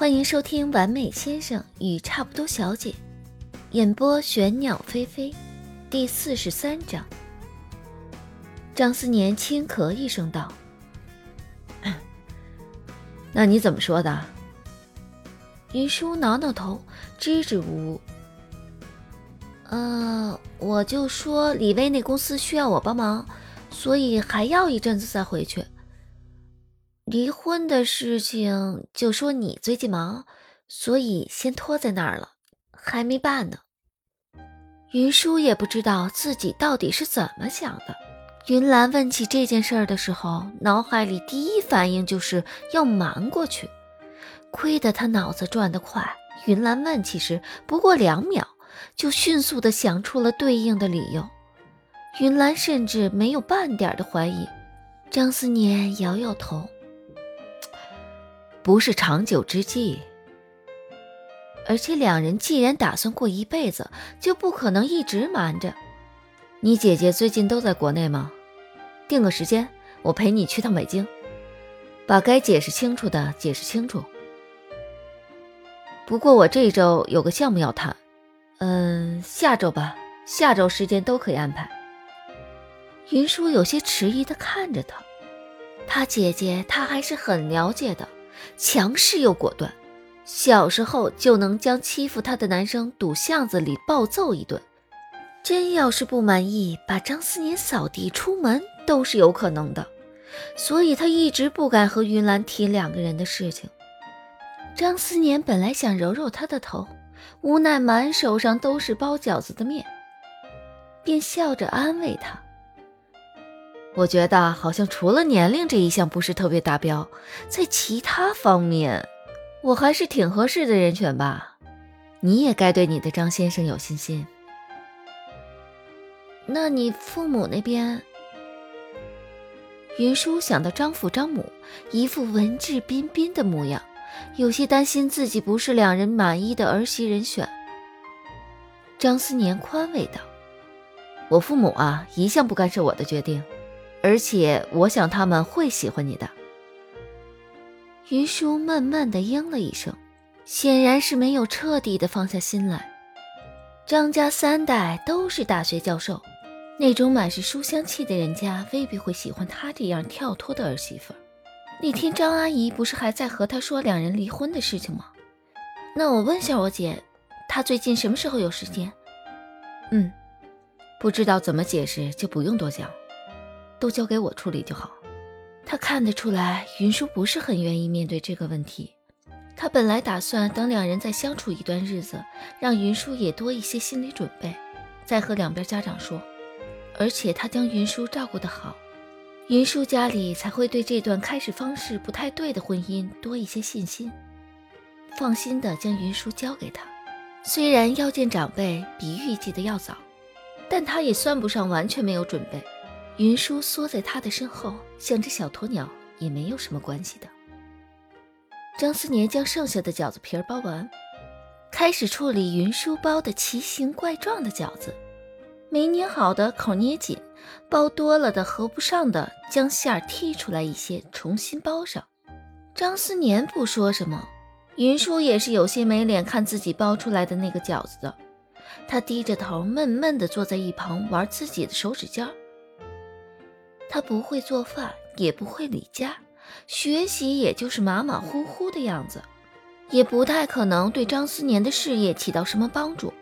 欢迎收听《完美先生与差不多小姐》，演播玄鸟飞飞，第四十三章。张思年轻咳一声道：“那你怎么说的？”云舒挠挠头，支支吾吾：“呃，我就说李薇那公司需要我帮忙，所以还要一阵子再回去。”离婚的事情就说你最近忙，所以先拖在那儿了，还没办呢。云舒也不知道自己到底是怎么想的。云兰问起这件事儿的时候，脑海里第一反应就是要瞒过去。亏得他脑子转得快，云兰问起时不过两秒，就迅速地想出了对应的理由。云兰甚至没有半点的怀疑。张思年摇摇头。不是长久之计，而且两人既然打算过一辈子，就不可能一直瞒着。你姐姐最近都在国内吗？定个时间，我陪你去趟北京，把该解释清楚的解释清楚。不过我这周有个项目要谈，嗯，下周吧，下周时间都可以安排。云舒有些迟疑的看着他，他姐姐他还是很了解的。强势又果断，小时候就能将欺负他的男生堵巷子里暴揍一顿。真要是不满意，把张思年扫地出门都是有可能的。所以他一直不敢和云兰提两个人的事情。张思年本来想揉揉他的头，无奈满手上都是包饺子的面，便笑着安慰他。我觉得好像除了年龄这一项不是特别达标，在其他方面，我还是挺合适的人选吧。你也该对你的张先生有信心。那你父母那边？云舒想到张父张母一副文质彬彬的模样，有些担心自己不是两人满意的儿媳人选。张思年宽慰道：“我父母啊，一向不干涉我的决定。”而且我想他们会喜欢你的。云舒闷闷的应了一声，显然是没有彻底的放下心来。张家三代都是大学教授，那种满是书香气的人家未必会喜欢他这样跳脱的儿媳妇。那天张阿姨不是还在和他说两人离婚的事情吗？那我问下我姐，她最近什么时候有时间？嗯，不知道怎么解释，就不用多讲。都交给我处理就好。他看得出来，云舒不是很愿意面对这个问题。他本来打算等两人再相处一段日子，让云舒也多一些心理准备，再和两边家长说。而且他将云舒照顾得好，云舒家里才会对这段开始方式不太对的婚姻多一些信心，放心的将云舒交给他。虽然要见长辈比预计的要早，但他也算不上完全没有准备。云舒缩在他的身后，像只小鸵鸟，也没有什么关系的。张思年将剩下的饺子皮儿包完，开始处理云舒包的奇形怪状的饺子，没捏好的口捏紧，包多了的合不上的，将馅儿剔出来一些，重新包上。张思年不说什么，云舒也是有些没脸看自己包出来的那个饺子的，他低着头，闷闷地坐在一旁玩自己的手指尖儿。他不会做饭，也不会理家，学习也就是马马虎虎的样子，也不太可能对张思年的事业起到什么帮助。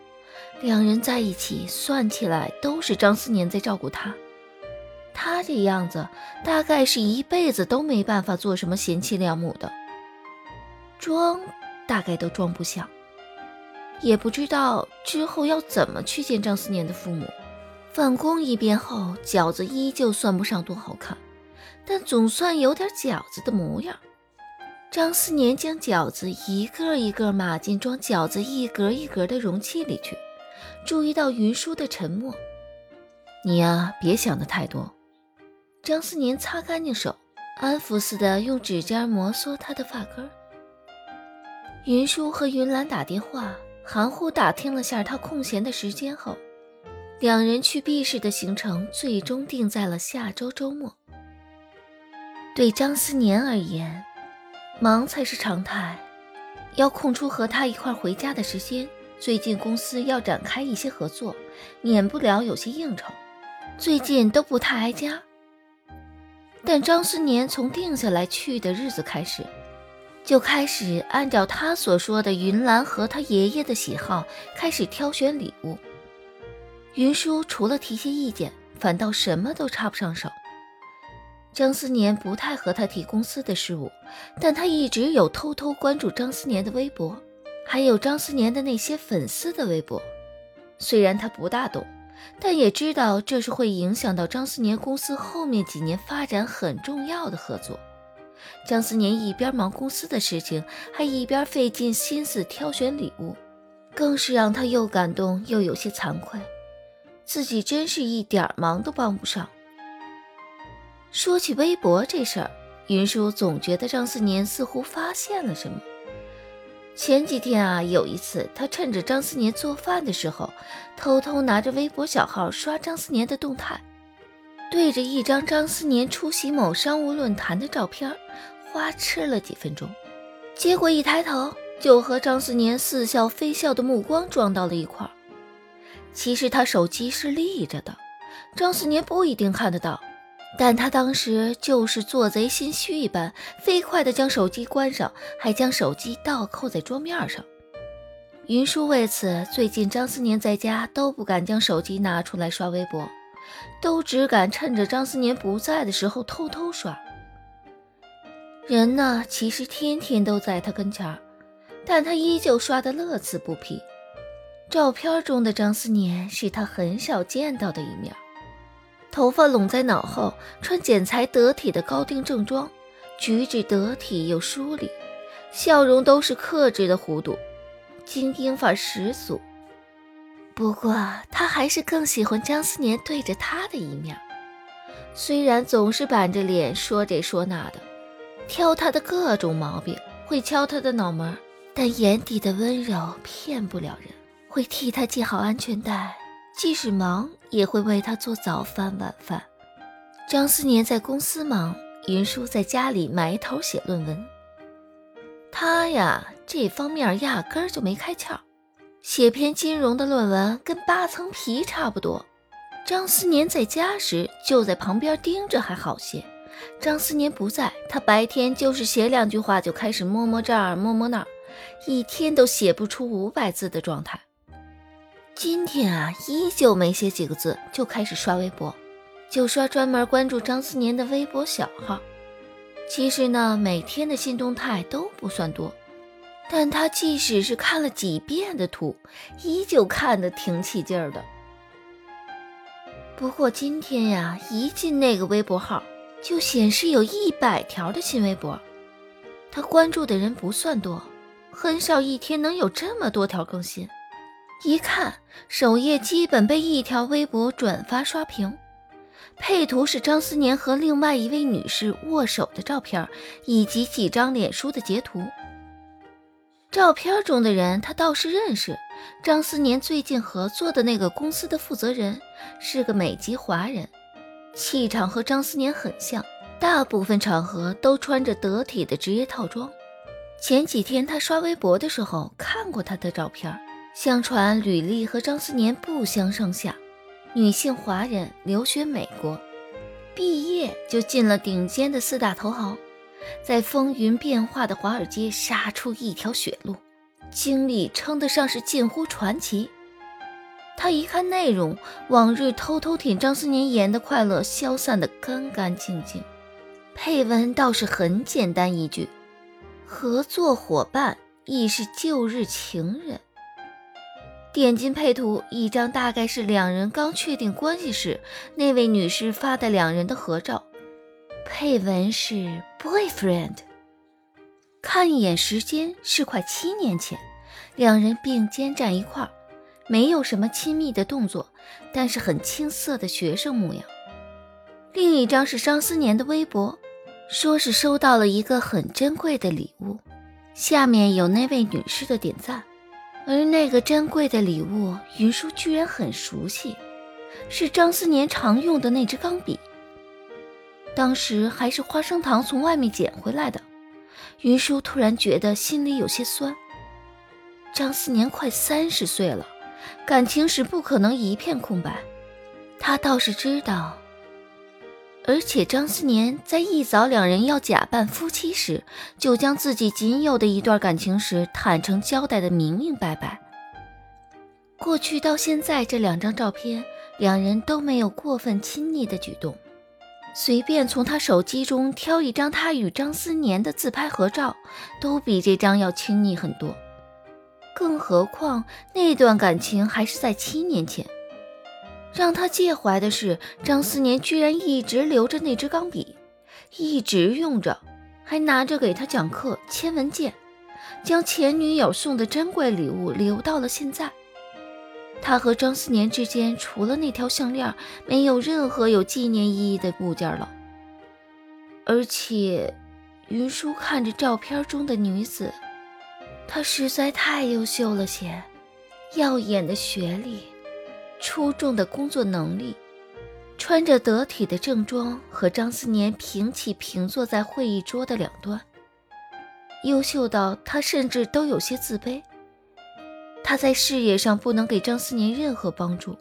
两人在一起，算起来都是张思年在照顾他。他这样子，大概是一辈子都没办法做什么贤妻良母的，装大概都装不像，也不知道之后要怎么去见张思年的父母。返工一遍后，饺子依旧算不上多好看，但总算有点饺子的模样。张思年将饺子一个一个码进装饺子一格一格的容器里去，注意到云舒的沉默。你呀，别想的太多。张思年擦干净手，安抚似的用指尖摩挲他的发根。云舒和云兰打电话，含糊打听了下他空闲的时间后。两人去 B 市的行程最终定在了下周周末。对张思年而言，忙才是常态，要空出和他一块回家的时间。最近公司要展开一些合作，免不了有些应酬，最近都不太挨家。但张思年从定下来去的日子开始，就开始按照他所说的云兰和他爷爷的喜好开始挑选礼物。云舒除了提些意见，反倒什么都插不上手。张思年不太和他提公司的事务，但他一直有偷偷关注张思年的微博，还有张思年的那些粉丝的微博。虽然他不大懂，但也知道这是会影响到张思年公司后面几年发展很重要的合作。张思年一边忙公司的事情，还一边费尽心思挑选礼物，更是让他又感动又有些惭愧，自己真是一点忙都帮不上。说起微博这事儿，云舒总觉得张思年似乎发现了什么。前几天啊，有一次他趁着张思年做饭的时候，偷偷拿着微博小号刷张思年的动态，对着一张张思年出席某商务论坛的照片，花痴了几分钟。结果一抬头，就和张思年似笑非笑的目光撞到了一块儿。其实他手机是立着的，张思年不一定看得到。但他当时就是做贼心虚一般，飞快地将手机关上，还将手机倒扣在桌面上。云舒为此，最近张思年在家都不敢将手机拿出来刷微博，都只敢趁着张思年不在的时候偷偷刷。人呢，其实天天都在他跟前但他依旧刷得乐此不疲。照片中的张思年是他很少见到的一面。头发拢在脑后，穿剪裁得体的高定正装，举止得体又疏离，笑容都是克制的弧度，精英范十足。不过他还是更喜欢张思年对着他的一面，虽然总是板着脸说这说那的，挑他的各种毛病，会敲他的脑门，但眼底的温柔骗不了人，会替他系好安全带。即使忙，也会为他做早饭晚饭。张思年在公司忙，云舒在家里埋头写论文。他呀，这方面压根儿就没开窍，写篇金融的论文跟扒层皮差不多。张思年在家时就在旁边盯着还好些，张思年不在，他白天就是写两句话就开始摸摸这儿摸摸那儿，一天都写不出五百字的状态。今天啊，依旧没写几个字，就开始刷微博，就刷专门关注张思年的微博小号。其实呢，每天的新动态都不算多，但他即使是看了几遍的图，依旧看得挺起劲儿的。不过今天呀，一进那个微博号，就显示有一百条的新微博。他关注的人不算多，很少一天能有这么多条更新。一看首页基本被一条微博转发刷屏，配图是张思年和另外一位女士握手的照片，以及几张脸书的截图。照片中的人他倒是认识，张思年最近合作的那个公司的负责人是个美籍华人，气场和张思年很像，大部分场合都穿着得体的职业套装。前几天他刷微博的时候看过他的照片。相传履历和张思年不相上下，女性华人，留学美国，毕业就进了顶尖的四大投行，在风云变化的华尔街杀出一条血路，经历称得上是近乎传奇。他一看内容，往日偷偷舔张思年颜的快乐消散得干干净净，配文倒是很简单一句：合作伙伴亦是旧日情人。点进配图，一张大概是两人刚确定关系时那位女士发的两人的合照，配文是 boyfriend。看一眼时间是快七年前，两人并肩站一块儿，没有什么亲密的动作，但是很青涩的学生模样。另一张是张思年的微博，说是收到了一个很珍贵的礼物，下面有那位女士的点赞。而那个珍贵的礼物，云舒居然很熟悉，是张思年常用的那支钢笔。当时还是花生糖从外面捡回来的，云舒突然觉得心里有些酸。张思年快三十岁了，感情史不可能一片空白。他倒是知道，而且张思年在一早两人要假扮夫妻时，就将自己仅有的一段感情史坦诚交代的明明白白。过去到现在，这两张照片，两人都没有过分亲昵的举动。随便从他手机中挑一张他与张思年的自拍合照，都比这张要亲昵很多。更何况那段感情还是在七年前。让他介怀的是，张思年居然一直留着那支钢笔，一直用着，还拿着给他讲课签文件，将前女友送的珍贵礼物留到了现在。他和张思年之间，除了那条项链，没有任何有纪念意义的物件了。而且，云舒看着照片中的女子，她实在太优秀了些，耀眼的学历，出众的工作能力，穿着得体的正装，和张思年平起平坐在会议桌的两端，优秀到他甚至都有些自卑。他在事业上不能给张思年任何帮助，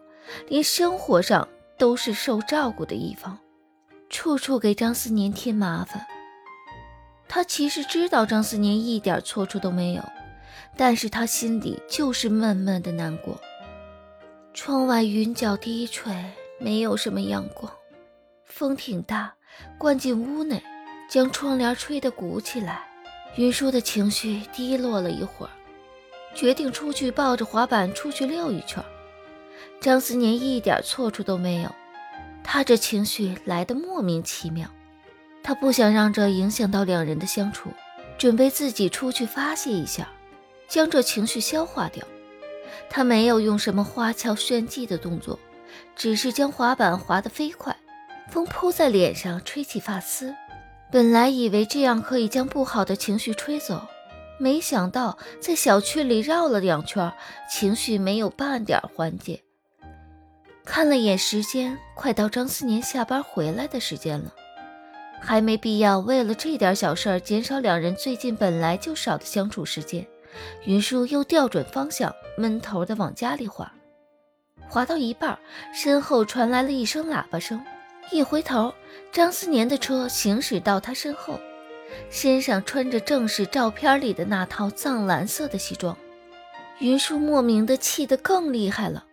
连生活上都是受照顾的一方，处处给张思年添麻烦。他其实知道张思年一点错处都没有，但是他心里就是闷闷的难过。窗外云脚低垂，没有什么阳光，风挺大，灌进屋内，将窗帘吹得鼓起来。云舒的情绪低落了一会儿。决定出去抱着滑板出去溜一圈。张思年一点错处都没有，他这情绪来得莫名其妙。他不想让这影响到两人的相处，准备自己出去发泄一下，将这情绪消化掉。他没有用什么花俏炫技的动作，只是将滑板滑得飞快，风扑在脸上，吹起发丝。本来以为这样可以将不好的情绪吹走。没想到在小区里绕了两圈，情绪没有半点缓解。看了眼时间，快到张思年下班回来的时间了，还没必要为了这点小事减少两人最近本来就少的相处时间。云舒又调准方向，闷头的往家里滑。滑到一半，身后传来了一声喇叭声，一回头，张思年的车行驶到他身后。身上穿着正是照片里的那套藏蓝色的西装，云舒莫名的气得更厉害了，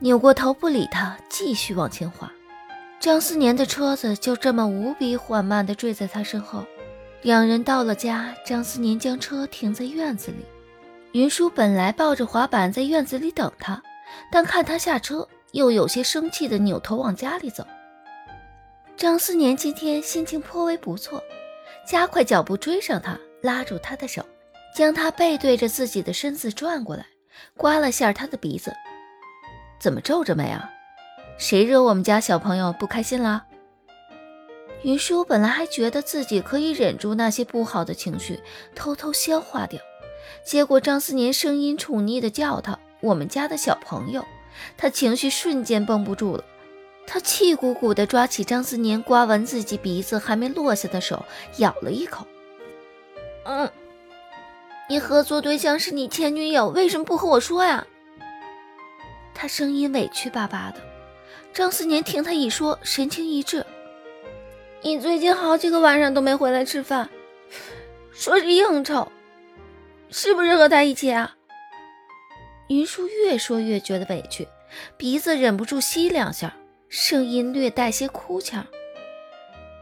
扭过头不理他，继续往前滑。张思年的车子就这么无比缓慢地追在他身后。两人到了家，张思年将车停在院子里。云舒本来抱着滑板在院子里等他，但看他下车，又有些生气的扭头往家里走。张思年今天心情颇为不错。加快脚步追上他，拉住他的手，将他背对着自己的身子转过来，刮了下他的鼻子。怎么皱着眉啊？谁惹我们家小朋友不开心了？云舒本来还觉得自己可以忍住那些不好的情绪，偷偷消化掉，结果张思年声音宠溺的叫他“我们家的小朋友”，他情绪瞬间绷不住了。他气鼓鼓地抓起张思年刮完自己鼻子还没落下的手，咬了一口。嗯，你合作对象是你前女友，为什么不和我说呀？他声音委屈巴巴的。张思年听他一说，神情一滞。你最近好几个晚上都没回来吃饭，说是应酬，是不是和他一起啊？云舒越说越觉得委屈，鼻子忍不住吸两下。声音略带些哭腔。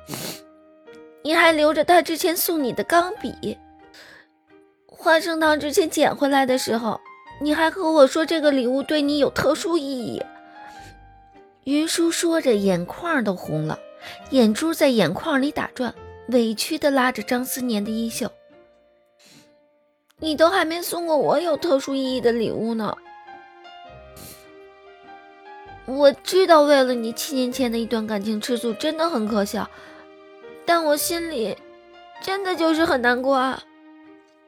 你还留着他之前送你的钢笔，花生糖之前捡回来的时候，你还和我说这个礼物对你有特殊意义。云舒说着，眼眶都红了，眼珠在眼眶里打转，委屈地拉着张思年的衣袖。你都还没送过我有特殊意义的礼物呢。我知道为了你七年前的一段感情吃醋真的很可笑，但我心里真的就是很难过啊。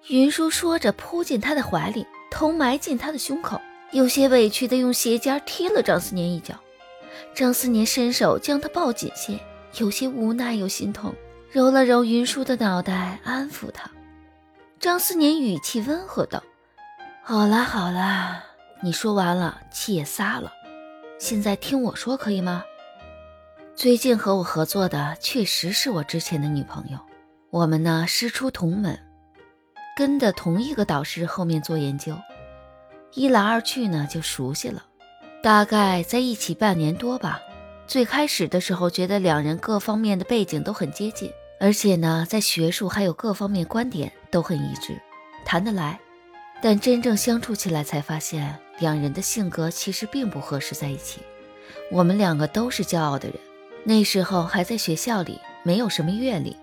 云舒说着，扑进他的怀里，头埋进他的胸口，有些委屈的用鞋尖踢了张思年一脚。张思年伸手将他抱紧些，有些无奈又心痛，揉了揉云舒的脑袋，安抚他。张思年语气温和道：“好啦好啦，你说完了，气也撒了，现在听我说可以吗？最近和我合作的确实是我之前的女朋友，我们呢师出同门，跟的同一个导师后面做研究，一来二去呢就熟悉了，大概在一起半年多吧。最开始的时候觉得两人各方面的背景都很接近，而且呢在学术还有各方面观点都很一致，谈得来。但真正相处起来，才发现两人的性格其实并不合适在一起。我们两个都是骄傲的人，那时候还在学校里，没有什么阅历，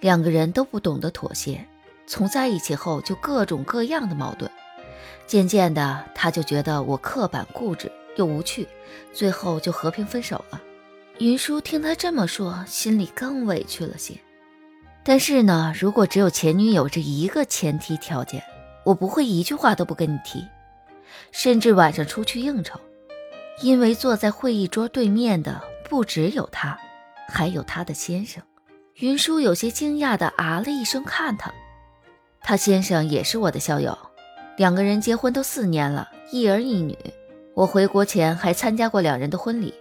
两个人都不懂得妥协。从在一起后，就各种各样的矛盾。渐渐的，他就觉得我刻板固执又无趣，最后就和平分手了。云舒听他这么说，心里更委屈了些。但是呢，如果只有前女友这一个前提条件，我不会一句话都不跟你提，甚至晚上出去应酬，因为坐在会议桌对面的不只有他，还有他的先生。云舒有些惊讶的啊了一声，看他，他先生也是我的校友，两个人结婚都四年了，一儿一女。我回国前还参加过两人的婚礼，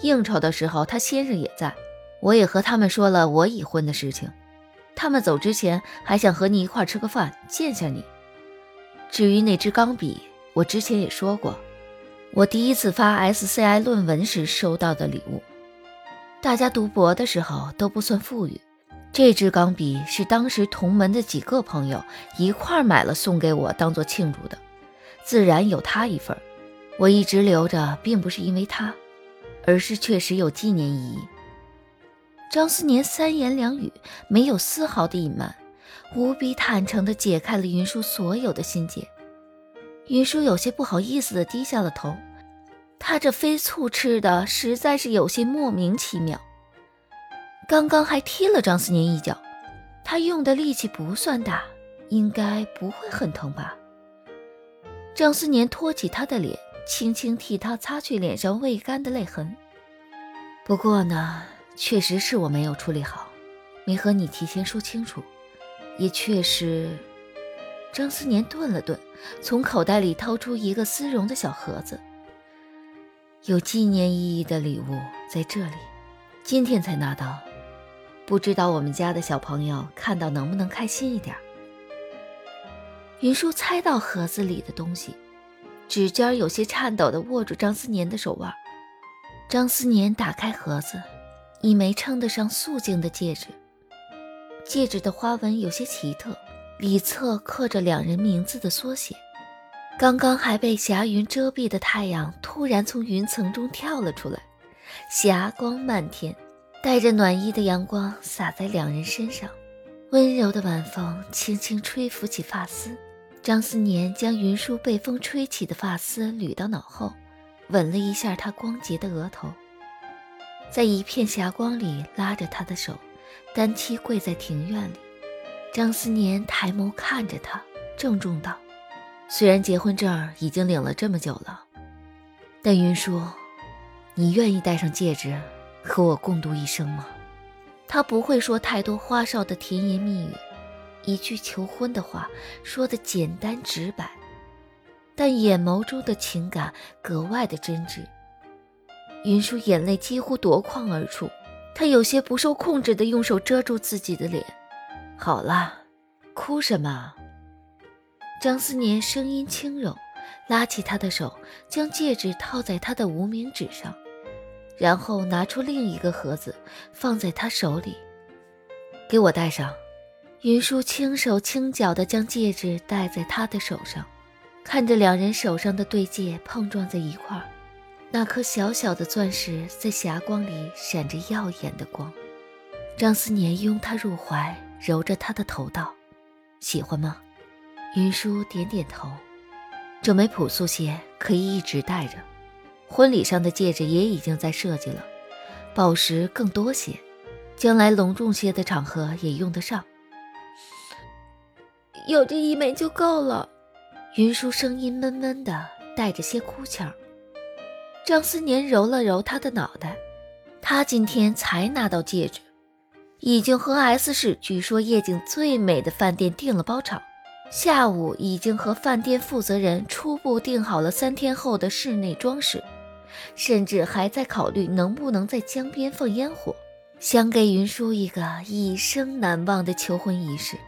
应酬的时候他先生也在，我也和他们说了我已婚的事情，他们走之前还想和你一块吃个饭，见下你。至于那支钢笔，我之前也说过，我第一次发 SCI 论文时收到的礼物。大家读博的时候都不算富裕，这支钢笔是当时同门的几个朋友一块买了送给我，当做庆祝的，自然有他一份。我一直留着，并不是因为他，而是确实有纪念意义。张思年三言两语，没有丝毫的隐瞒。无比坦诚地解开了云舒所有的心结，云舒有些不好意思地低下了头。他这飞醋吃的实在是有些莫名其妙。刚刚还踢了张思年一脚，他用的力气不算大，应该不会很疼吧？张思年托起他的脸，轻轻替他擦去脸上未干的泪痕。不过呢，确实是我没有处理好，没和你提前说清楚。也确实，张思年顿了顿，从口袋里掏出一个丝绒的小盒子，有纪念意义的礼物在这里，今天才拿到，不知道我们家的小朋友看到能不能开心一点。云舒猜到盒子里的东西，指尖有些颤抖地握住张思年的手腕。张思年打开盒子，一枚称得上素净的戒指。戒指的花纹有些奇特，里侧刻着两人名字的缩写。刚刚还被霞云遮蔽的太阳突然从云层中跳了出来，霞光漫天，带着暖意的阳光洒在两人身上。温柔的晚风轻轻吹拂起发丝，张思年将云舒被风吹起的发丝捋到脑后，吻了一下她光洁的额头，在一片霞光里拉着她的手。单膝跪在庭院里，张思年抬眸看着他，郑重道：“虽然结婚证已经领了这么久了，但云舒，你愿意戴上戒指，和我共度一生吗？”他不会说太多花哨的甜言蜜语，一句求婚的话说的简单直白，但眼眸中的情感格外的真挚。云舒眼泪几乎夺眶而出。她有些不受控制的用手遮住自己的脸。好了，哭什么？张思年声音轻柔，拉起她的手，将戒指套在她的无名指上，然后拿出另一个盒子，放在她手里，给我戴上。云舒轻手轻脚地将戒指戴在他的手上，看着两人手上的对戒碰撞在一块儿。那颗小小的钻石在霞光里闪着耀眼的光，张思年拥她入怀，揉着她的头道：“喜欢吗？”云舒点点头。这枚朴素些，可以一直戴着。婚礼上的戒指也已经在设计了，宝石更多些，将来隆重些的场合也用得上。有这一枚就够了。云舒声音闷闷的，带着些哭腔。张思年揉了揉他的脑袋，他今天才拿到戒指，已经和 S 市据说夜景最美的饭店订了包场，下午已经和饭店负责人初步定好了三天后的室内装饰，甚至还在考虑能不能在江边放烟火，想给云舒一个一生难忘的求婚仪式。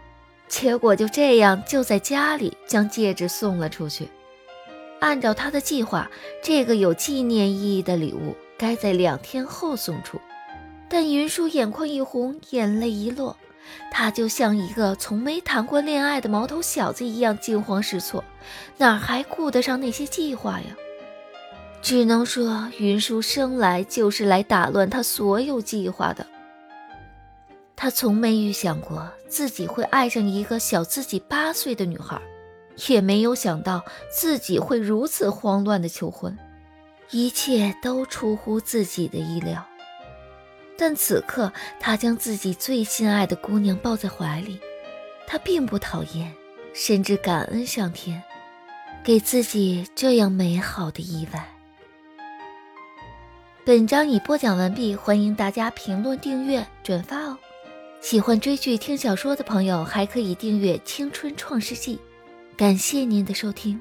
结果就这样，就在家里将戒指送了出去。按照他的计划，这个有纪念意义的礼物该在两天后送出。但云舒眼眶一红，眼泪一落，他就像一个从没谈过恋爱的毛头小子一样惊慌失措，哪还顾得上那些计划呀？只能说，云舒生来就是来打乱他所有计划的。他从没预想过自己会爱上一个小自己八岁的女孩，也没有想到自己会如此慌乱的求婚，一切都出乎自己的意料。但此刻，他将自己最心爱的姑娘抱在怀里，他并不讨厌，甚至感恩上天，给自己这样美好的意外。本章已播讲完毕，欢迎大家评论、订阅、转发哦！喜欢追剧、听小说的朋友，还可以订阅《青春创世纪》。感谢您的收听。